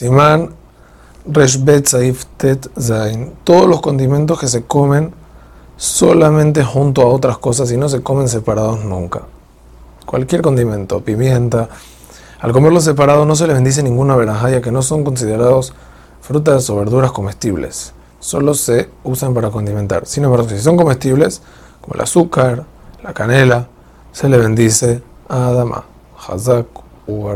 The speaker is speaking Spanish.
Simán Reshbet Saif Tet Zain. Todos los condimentos que se comen solamente junto a otras cosas y no se comen separados nunca. Cualquier condimento, pimienta. Al comerlos separados no se les bendice ninguna verajaya que no son considerados frutas o verduras comestibles. Solo se usan para condimentar. Sin embargo, si son comestibles, como el azúcar, la canela, se le bendice a Adama. Hazak u